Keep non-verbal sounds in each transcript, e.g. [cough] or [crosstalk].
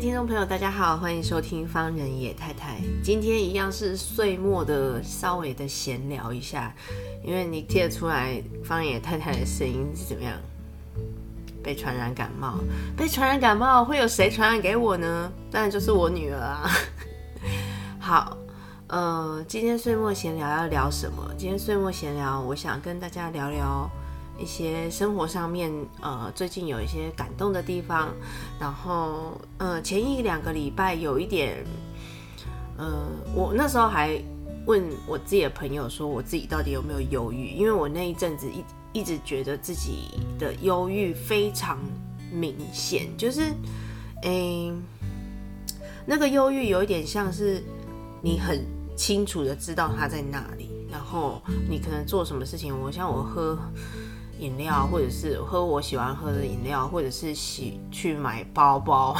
听众朋友，大家好，欢迎收听方人野太太。今天一样是岁末的，稍微的闲聊一下，因为你听得出来方野太太的声音是怎么样？被传染感冒，被传染感冒会有谁传染给我呢？[laughs] 当然就是我女儿啊。好，呃，今天岁末闲聊要聊什么？今天岁末闲聊，我想跟大家聊聊。一些生活上面，呃，最近有一些感动的地方，然后，呃，前一两个礼拜有一点，呃，我那时候还问我自己的朋友说，我自己到底有没有忧郁？因为我那一阵子一一直觉得自己的忧郁非常明显，就是，诶，那个忧郁有一点像是你很清楚的知道它在那里，然后你可能做什么事情，我像我喝。饮料，或者是喝我喜欢喝的饮料，或者是洗去买包包，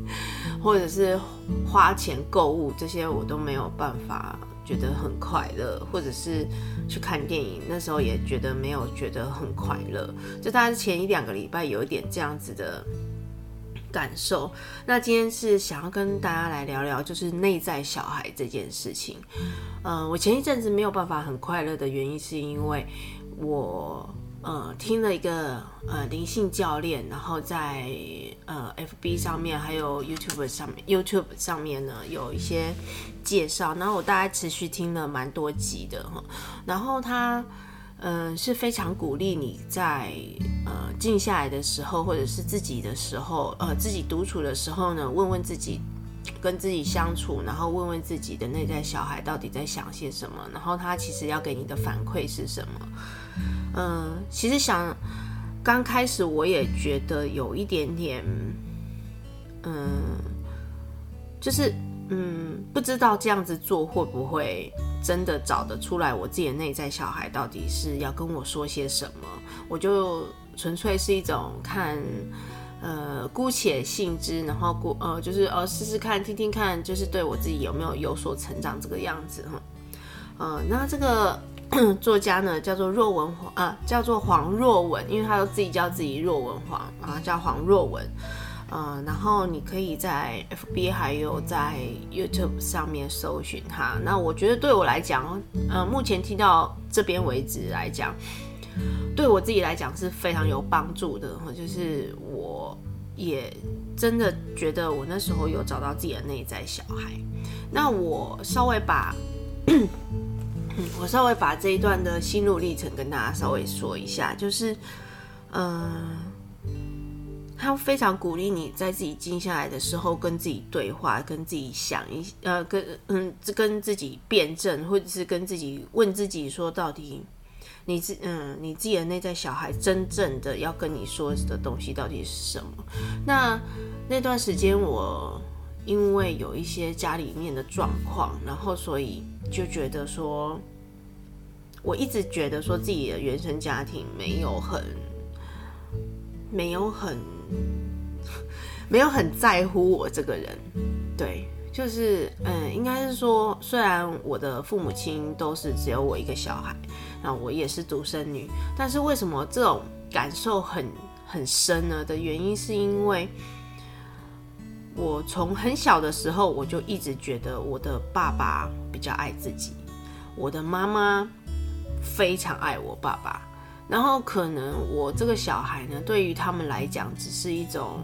[laughs] 或者是花钱购物，这些我都没有办法觉得很快乐，或者是去看电影，那时候也觉得没有觉得很快乐。就大概前一两个礼拜有一点这样子的感受。那今天是想要跟大家来聊聊，就是内在小孩这件事情。嗯、我前一阵子没有办法很快乐的原因，是因为我。呃，听了一个呃灵性教练，然后在呃 FB 上面还有 YouTube 上面，YouTube 上面呢有一些介绍，然后我大概持续听了蛮多集的哈，然后他嗯、呃、是非常鼓励你在呃静下来的时候，或者是自己的时候，呃自己独处的时候呢，问问自己，跟自己相处，然后问问自己的内在小孩到底在想些什么，然后他其实要给你的反馈是什么。嗯，其实想刚开始我也觉得有一点点，嗯，就是嗯，不知道这样子做会不会真的找得出来我自己内在小孩到底是要跟我说些什么。我就纯粹是一种看，呃，姑且信之，然后姑呃，就是呃，试试看，听听看，就是对我自己有没有有所成长这个样子哈。呃，那这个。[clears throat] 作家呢叫做若文黄啊，叫做黄若文，因为他都自己叫自己若文黄啊，叫黄若文。呃，然后你可以在 FB 还有在 YouTube 上面搜寻他。那我觉得对我来讲，呃，目前听到这边为止来讲，对我自己来讲是非常有帮助的。就是我也真的觉得我那时候有找到自己的内在小孩。那我稍微把。我稍微把这一段的心路历程跟大家稍微说一下，就是，嗯、他非常鼓励你在自己静下来的时候跟自己对话，跟自己想一，呃，跟嗯，跟自己辩证，或者是跟自己问自己说，到底你自嗯，你自己的内在小孩真正的要跟你说的东西到底是什么？那那段时间我因为有一些家里面的状况，然后所以。就觉得说，我一直觉得说自己的原生家庭没有很，没有很，[laughs] 没有很在乎我这个人。对，就是嗯，应该是说，虽然我的父母亲都是只有我一个小孩，那我也是独生女，但是为什么这种感受很很深呢？的原因是因为。我从很小的时候，我就一直觉得我的爸爸比较爱自己，我的妈妈非常爱我爸爸。然后可能我这个小孩呢，对于他们来讲，只是一种，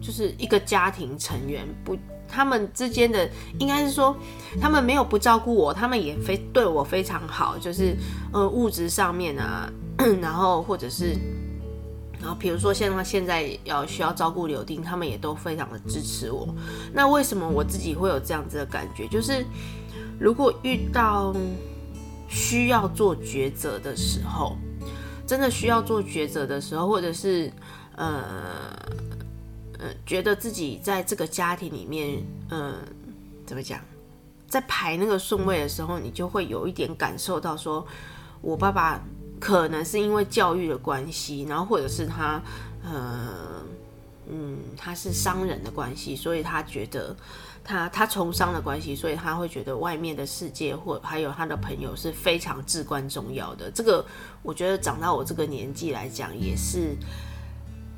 就是一个家庭成员，不，他们之间的应该是说，他们没有不照顾我，他们也非对我非常好，就是呃物质上面啊，[clears throat] 然后或者是。然后，比如说像他现在要需要照顾柳丁，他们也都非常的支持我。那为什么我自己会有这样子的感觉？就是如果遇到需要做抉择的时候，真的需要做抉择的时候，或者是呃呃，觉得自己在这个家庭里面，嗯、呃，怎么讲，在排那个顺位的时候，你就会有一点感受到说，我爸爸可能是因为教育的关系，然后或者是他，呃。嗯，他是商人的关系，所以他觉得他他从商的关系，所以他会觉得外面的世界或还有他的朋友是非常至关重要的。这个我觉得长到我这个年纪来讲也是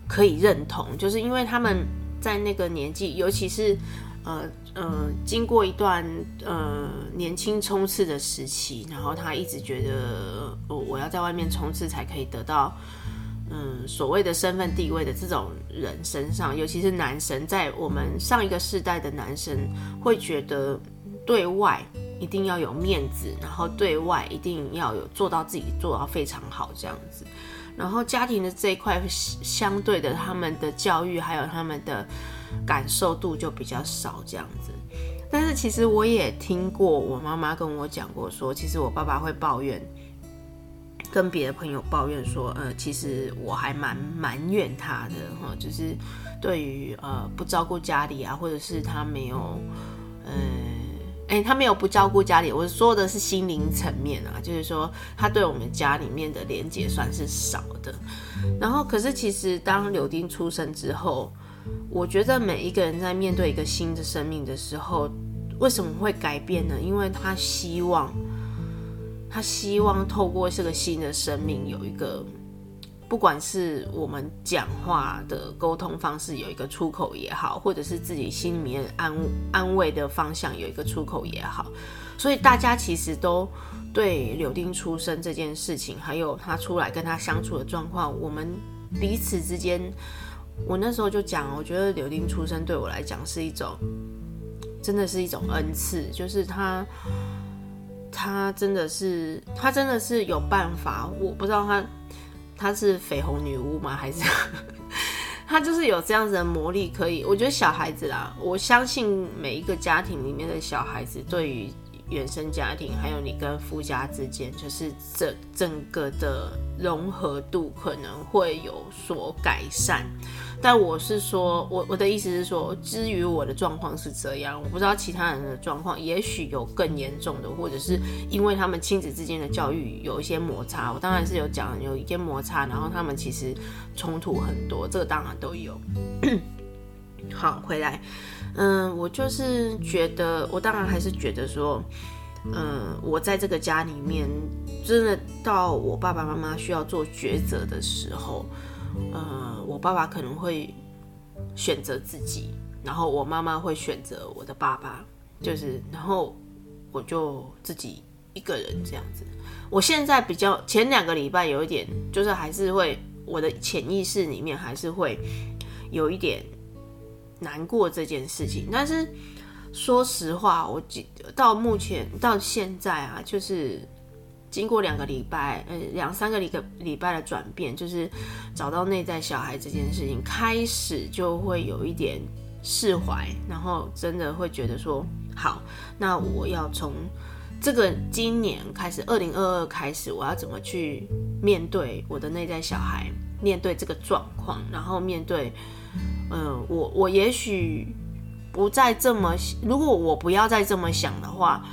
可以认同，就是因为他们在那个年纪，尤其是呃呃经过一段呃年轻冲刺的时期，然后他一直觉得我我要在外面冲刺才可以得到。嗯，所谓的身份地位的这种人身上，尤其是男生，在我们上一个世代的男生会觉得对外一定要有面子，然后对外一定要有做到自己做到非常好这样子，然后家庭的这一块相对的，他们的教育还有他们的感受度就比较少这样子。但是其实我也听过我妈妈跟我讲过说，其实我爸爸会抱怨。跟别的朋友抱怨说，呃，其实我还蛮埋怨他的哈，就是对于呃不照顾家里啊，或者是他没有，呃，[laughs] 哎、他没有不照顾家里，我说的是心灵层面啊，就是说他对我们家里面的连接算是少的。然后，可是其实当柳丁出生之后，我觉得每一个人在面对一个新的生命的时候，为什么会改变呢？因为他希望。他希望透过这个新的生命，有一个，不管是我们讲话的沟通方式有一个出口也好，或者是自己心里面安安慰的方向有一个出口也好，所以大家其实都对柳丁出生这件事情，还有他出来跟他相处的状况，我们彼此之间，我那时候就讲，我觉得柳丁出生对我来讲是一种，真的是一种恩赐，就是他。他真的是，他真的是有办法。我不知道他，他是绯红女巫吗？还是 [laughs] 他就是有这样子的魔力？可以，我觉得小孩子啦，我相信每一个家庭里面的小孩子，对于原生家庭，还有你跟夫家之间，就是这整个的融合度可能会有所改善。但我是说，我我的意思是说，至于我的状况是这样，我不知道其他人的状况，也许有更严重的，或者是因为他们亲子之间的教育有一些摩擦。我当然是有讲有一些摩擦，然后他们其实冲突很多，这个当然都有。[coughs] 好，回来，嗯，我就是觉得，我当然还是觉得说，嗯，我在这个家里面，真的到我爸爸妈妈需要做抉择的时候。呃，我爸爸可能会选择自己，然后我妈妈会选择我的爸爸，就是，然后我就自己一个人这样子。我现在比较前两个礼拜有一点，就是还是会我的潜意识里面还是会有一点难过这件事情。但是说实话，我到目前到现在啊，就是。经过两个礼拜，呃，两三个礼个礼拜的转变，就是找到内在小孩这件事情，开始就会有一点释怀，然后真的会觉得说，好，那我要从这个今年开始，二零二二开始，我要怎么去面对我的内在小孩，面对这个状况，然后面对，嗯、呃，我我也许不再这么，如果我不要再这么想的话，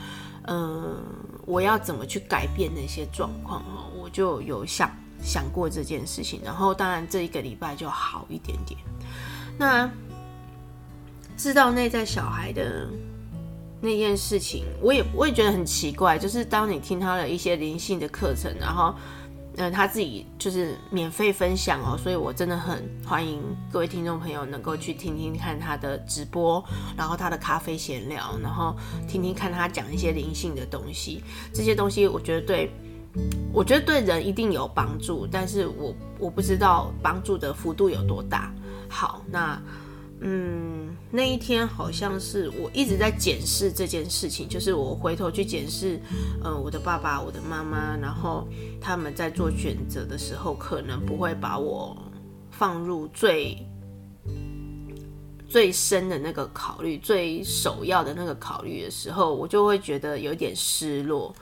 嗯、我要怎么去改变那些状况哦？我就有想想过这件事情，然后当然这一个礼拜就好一点点。那知道内在小孩的那件事情，我也我也觉得很奇怪，就是当你听他的一些灵性的课程，然后。嗯，他自己就是免费分享哦，所以我真的很欢迎各位听众朋友能够去听听看他的直播，然后他的咖啡闲聊，然后听听看他讲一些灵性的东西。这些东西我觉得对，我觉得对人一定有帮助，但是我我不知道帮助的幅度有多大。好，那。嗯，那一天好像是我一直在检视这件事情，就是我回头去检视，呃，我的爸爸、我的妈妈，然后他们在做选择的时候，可能不会把我放入最最深的那个考虑、最首要的那个考虑的时候，我就会觉得有点失落。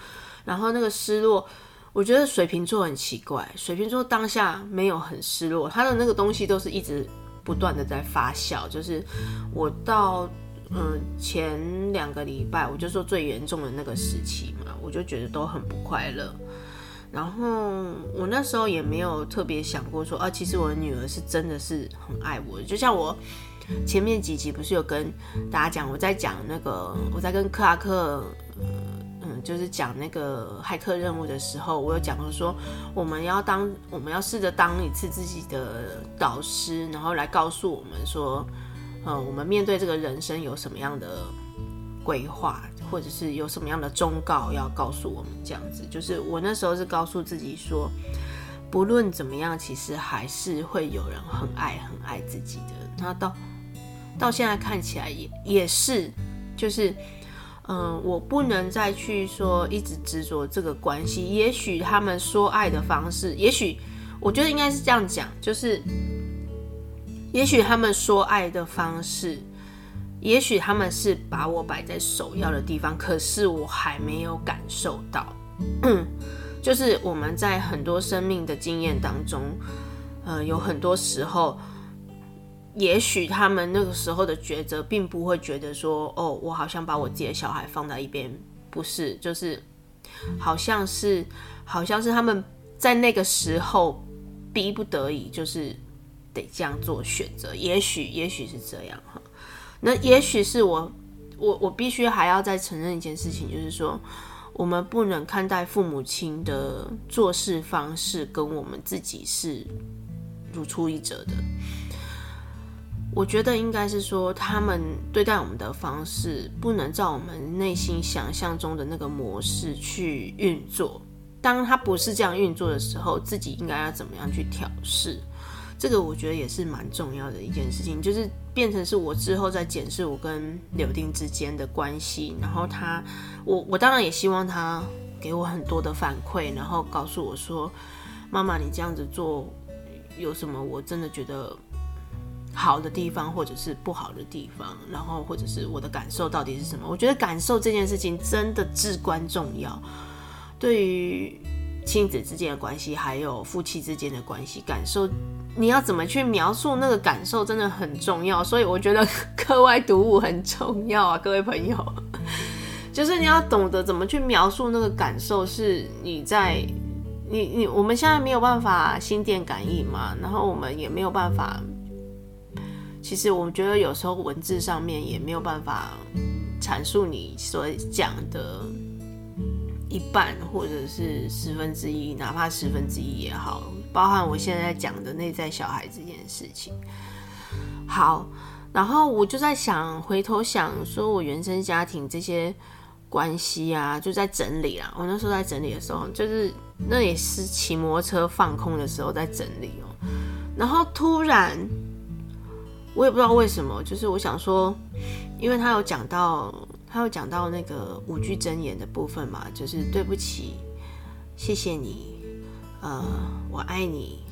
然后那个失落，我觉得水瓶座很奇怪，水瓶座当下没有很失落，他的那个东西都是一直不断的在发酵。就是我到嗯前两个礼拜，我就说最严重的那个时期嘛，我就觉得都很不快乐。然后我那时候也没有特别想过说啊，其实我的女儿是真的是很爱我。就像我前面几集不是有跟大家讲，我在讲那个我在跟克拉克，就是讲那个骇客任务的时候，我有讲过说我们要当我们要试着当一次自己的导师，然后来告诉我们说，呃，我们面对这个人生有什么样的规划。或者是有什么样的忠告要告诉我们，这样子，就是我那时候是告诉自己说，不论怎么样，其实还是会有人很爱很爱自己的。那到到现在看起来也也是，就是嗯，我不能再去说一直执着这个关系。也许他们说爱的方式，也许我觉得应该是这样讲，就是也许他们说爱的方式。也许他们是把我摆在首要的地方，可是我还没有感受到。就是我们在很多生命的经验当中，呃，有很多时候，也许他们那个时候的抉择，并不会觉得说，哦，我好像把我自己的小孩放在一边，不是，就是好像是，好像是他们在那个时候逼不得已，就是得这样做选择。也许，也许是这样哈。那也许是我，我我必须还要再承认一件事情，就是说，我们不能看待父母亲的做事方式跟我们自己是如出一辙的。我觉得应该是说，他们对待我们的方式不能照我们内心想象中的那个模式去运作。当他不是这样运作的时候，自己应该要怎么样去调试？这个我觉得也是蛮重要的一件事情，就是变成是我之后在检视我跟柳丁之间的关系，然后他，我我当然也希望他给我很多的反馈，然后告诉我说，妈妈你这样子做有什么我真的觉得好的地方，或者是不好的地方，然后或者是我的感受到底是什么？我觉得感受这件事情真的至关重要，对于亲子之间的关系，还有夫妻之间的关系，感受。你要怎么去描述那个感受，真的很重要。所以我觉得课外读物很重要啊，各位朋友，[laughs] 就是你要懂得怎么去描述那个感受。是你在你你我们现在没有办法心电感应嘛，然后我们也没有办法。其实我觉得有时候文字上面也没有办法阐述你所讲的一半或者是十分之一，哪怕十分之一也好。包含我现在讲的内在小孩这件事情，好，然后我就在想，回头想说我原生家庭这些关系啊，就在整理啊。我那时候在整理的时候，就是那也是骑摩托车放空的时候在整理哦。然后突然，我也不知道为什么，就是我想说，因为他有讲到，他有讲到那个五句真言的部分嘛，就是对不起，谢谢你。呃，我爱你，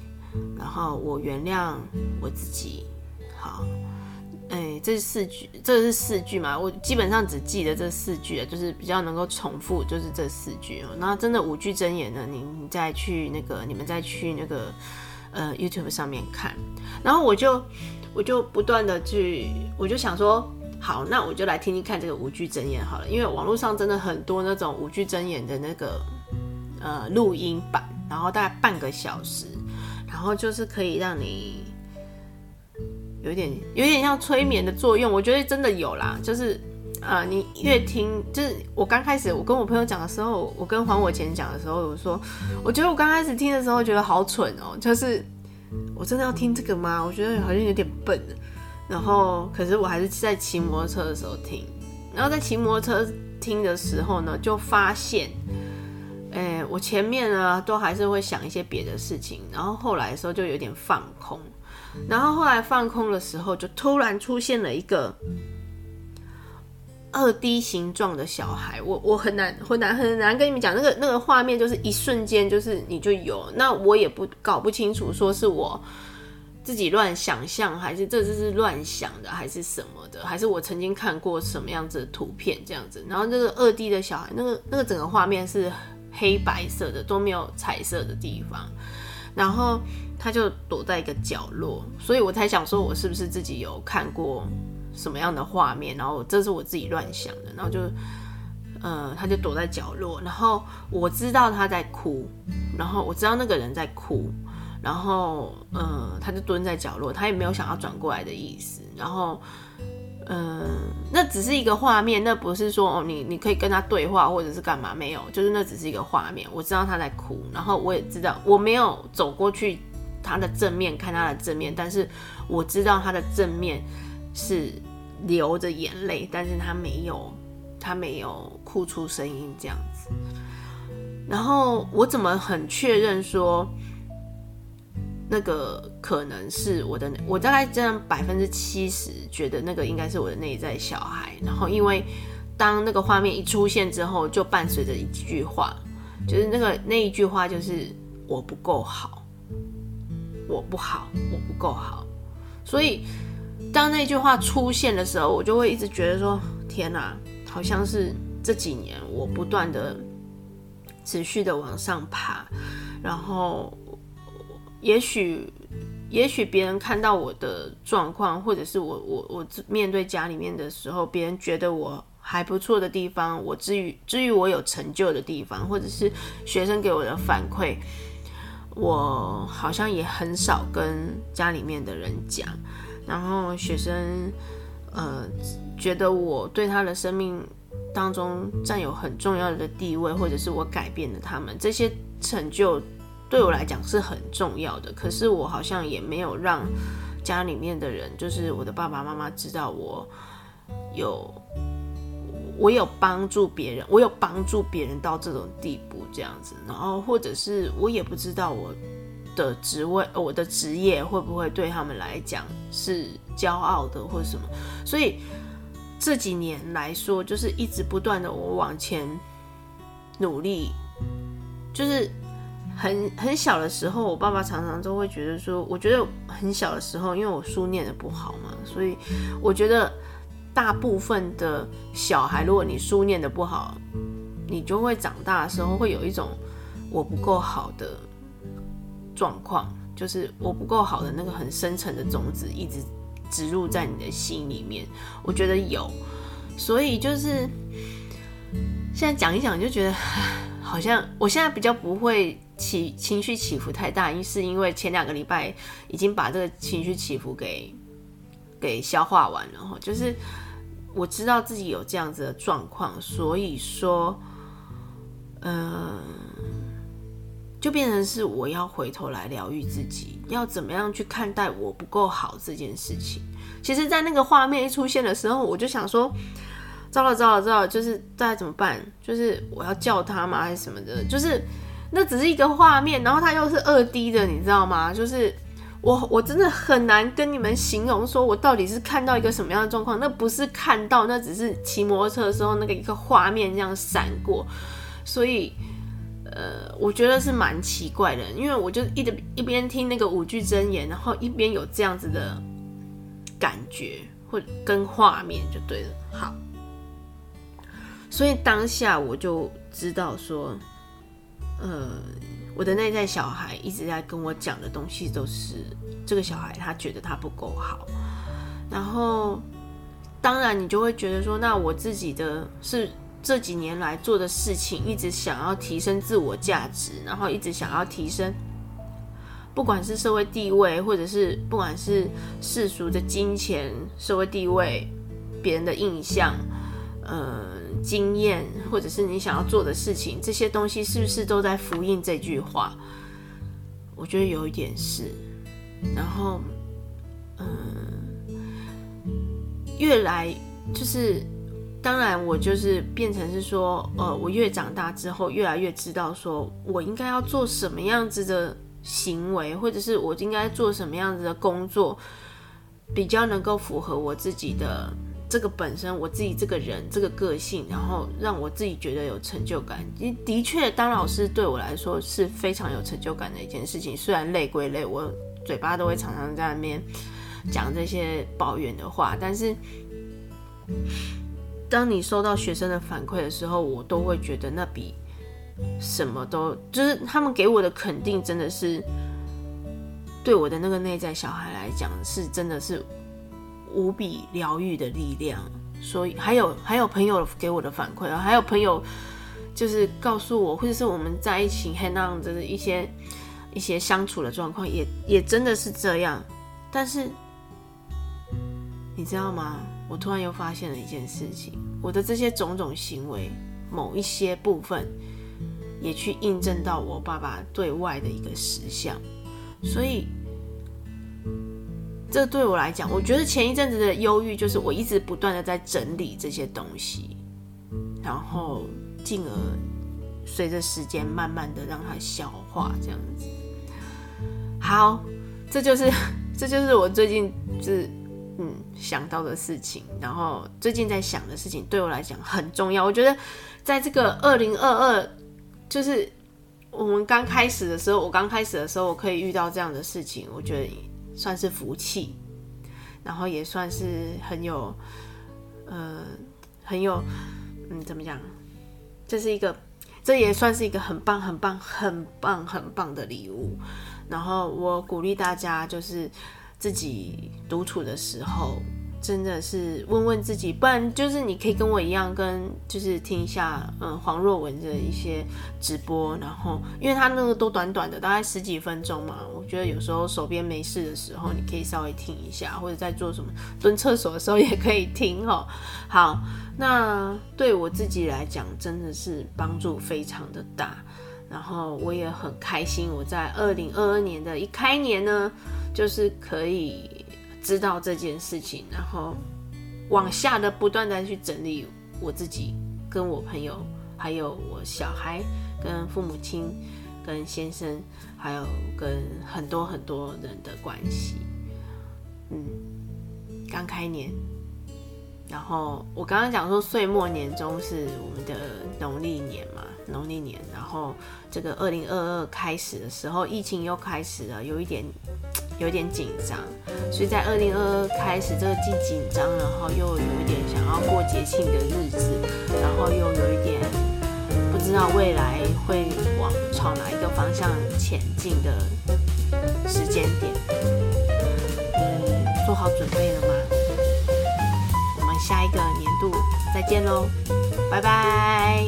然后我原谅我自己。好，哎，这是四句，这是四句嘛？我基本上只记得这四句，就是比较能够重复，就是这四句。那真的五句真言呢？你你再去那个，你们再去那个呃 YouTube 上面看。然后我就我就不断的去，我就想说，好，那我就来听听看这个五句真言好了，因为网络上真的很多那种五句真言的那个呃录音版。然后大概半个小时，然后就是可以让你有点有点像催眠的作用，我觉得真的有啦。就是呃，你越听，就是我刚开始我跟我朋友讲的时候，我跟还我钱讲的时候，我说我觉得我刚开始听的时候觉得好蠢哦，就是我真的要听这个吗？我觉得好像有点笨。然后可是我还是在骑摩托车的时候听，然后在骑摩托车听的时候呢，就发现。诶，我前面呢都还是会想一些别的事情，然后后来的时候就有点放空，然后后来放空的时候，就突然出现了一个二 D 形状的小孩，我我很难很难很难跟你们讲那个那个画面，就是一瞬间就是你就有，那我也不搞不清楚说是我自己乱想象，还是这就是乱想的，还是什么的，还是我曾经看过什么样子的图片这样子，然后这个二 D 的小孩，那个那个整个画面是。黑白色的，都没有彩色的地方。然后他就躲在一个角落，所以我才想说，我是不是自己有看过什么样的画面？然后这是我自己乱想的。然后就，呃，他就躲在角落，然后我知道他在哭，然后我知道那个人在哭，然后，呃，他就蹲在角落，他也没有想要转过来的意思。然后。嗯，那只是一个画面，那不是说哦，你你可以跟他对话或者是干嘛？没有，就是那只是一个画面。我知道他在哭，然后我也知道我没有走过去他的正面看他的正面，但是我知道他的正面是流着眼泪，但是他没有他没有哭出声音这样子。然后我怎么很确认说？那个可能是我的，我大概这样百分之七十觉得那个应该是我的内在小孩。然后因为当那个画面一出现之后，就伴随着一句话，就是那个那一句话就是我不够好，我不好，我不够好。所以当那句话出现的时候，我就会一直觉得说，天哪，好像是这几年我不断的持续的往上爬，然后。也许，也许别人看到我的状况，或者是我我我面对家里面的时候，别人觉得我还不错的地方，我至于至于我有成就的地方，或者是学生给我的反馈，我好像也很少跟家里面的人讲。然后学生呃觉得我对他的生命当中占有很重要的地位，或者是我改变了他们这些成就。对我来讲是很重要的，可是我好像也没有让家里面的人，就是我的爸爸妈妈知道我有我有帮助别人，我有帮助别人到这种地步这样子，然后或者是我也不知道我的职位、我的职业会不会对他们来讲是骄傲的或者什么，所以这几年来说，就是一直不断的我往前努力，就是。很很小的时候，我爸爸常常都会觉得说，我觉得很小的时候，因为我书念的不好嘛，所以我觉得大部分的小孩，如果你书念的不好，你就会长大的时候会有一种我不够好的状况，就是我不够好的那个很深层的种子一直植入在你的心里面。我觉得有，所以就是现在讲一讲就觉得，[sighs] 好像我现在比较不会。起情绪起伏太大，因是因为前两个礼拜已经把这个情绪起伏给给消化完了哈，就是我知道自己有这样子的状况，所以说，嗯、就变成是我要回头来疗愈自己，要怎么样去看待我不够好这件事情。其实，在那个画面一出现的时候，我就想说，糟了糟了糟了，就是大家怎么办？就是我要叫他吗？还是什么的？就是。那只是一个画面，然后它又是二 D 的，你知道吗？就是我我真的很难跟你们形容，说我到底是看到一个什么样的状况。那不是看到，那只是骑摩托车的时候那个一个画面这样闪过。所以，呃，我觉得是蛮奇怪的，因为我就一直一边听那个五句真言，然后一边有这样子的感觉或跟画面就对了。好，所以当下我就知道说。呃，我的内在小孩一直在跟我讲的东西都是这个小孩他觉得他不够好，然后当然你就会觉得说，那我自己的是这几年来做的事情，一直想要提升自我价值，然后一直想要提升，不管是社会地位，或者是不管是世俗的金钱、社会地位、别人的印象，呃。经验，或者是你想要做的事情，这些东西是不是都在呼应这句话？我觉得有一点是。然后，嗯，越来就是，当然我就是变成是说，呃，我越长大之后，越来越知道说我应该要做什么样子的行为，或者是我应该做什么样子的工作，比较能够符合我自己的。这个本身我自己这个人这个个性，然后让我自己觉得有成就感。的确，当老师对我来说是非常有成就感的一件事情。虽然累归累，我嘴巴都会常常在那边讲这些抱怨的话，但是当你收到学生的反馈的时候，我都会觉得那比什么都就是他们给我的肯定，真的是对我的那个内在小孩来讲，是真的是无比疗愈的力量。所以还有还有朋友给我的反馈啊，还有朋友就是告诉我，或者是我们在一起 hang out 的一些一些相处的状况，也也真的是这样。但是你知道吗？我突然又发现了一件事情，我的这些种种行为，某一些部分也去印证到我爸爸对外的一个实相，所以。这对我来讲，我觉得前一阵子的忧郁就是我一直不断的在整理这些东西，然后进而随着时间慢慢的让它消化，这样子。好，这就是 [laughs] 这就是我最近就是嗯想到的事情，然后最近在想的事情对我来讲很重要。我觉得在这个二零二二，就是我们刚开始的时候，我刚开始的时候，我可以遇到这样的事情，我觉得。算是福气，然后也算是很有，呃，很有，嗯，怎么讲？这是一个，这也算是一个很棒、很棒、很棒、很棒的礼物。然后我鼓励大家，就是自己独处的时候。真的是问问自己，不然就是你可以跟我一样，跟就是听一下，嗯，黄若文的一些直播，然后因为他那个都短短的，大概十几分钟嘛，我觉得有时候手边没事的时候，你可以稍微听一下，或者在做什么蹲厕所的时候也可以听哦。好，那对我自己来讲，真的是帮助非常的大，然后我也很开心，我在二零二二年的一开年呢，就是可以。知道这件事情，然后往下的不断的去整理我自己，跟我朋友，还有我小孩，跟父母亲，跟先生，还有跟很多很多人的关系。嗯，刚开年，然后我刚刚讲说岁末年终是我们的农历年嘛，农历年，然后这个二零二二开始的时候，疫情又开始了，有一点。有点紧张，所以在二零二二开始这个既紧张，然后又有一点想要过节庆的日子，然后又有一点不知道未来会往朝哪一个方向前进的时间点，你做好准备了吗？我们下一个年度再见喽，拜拜。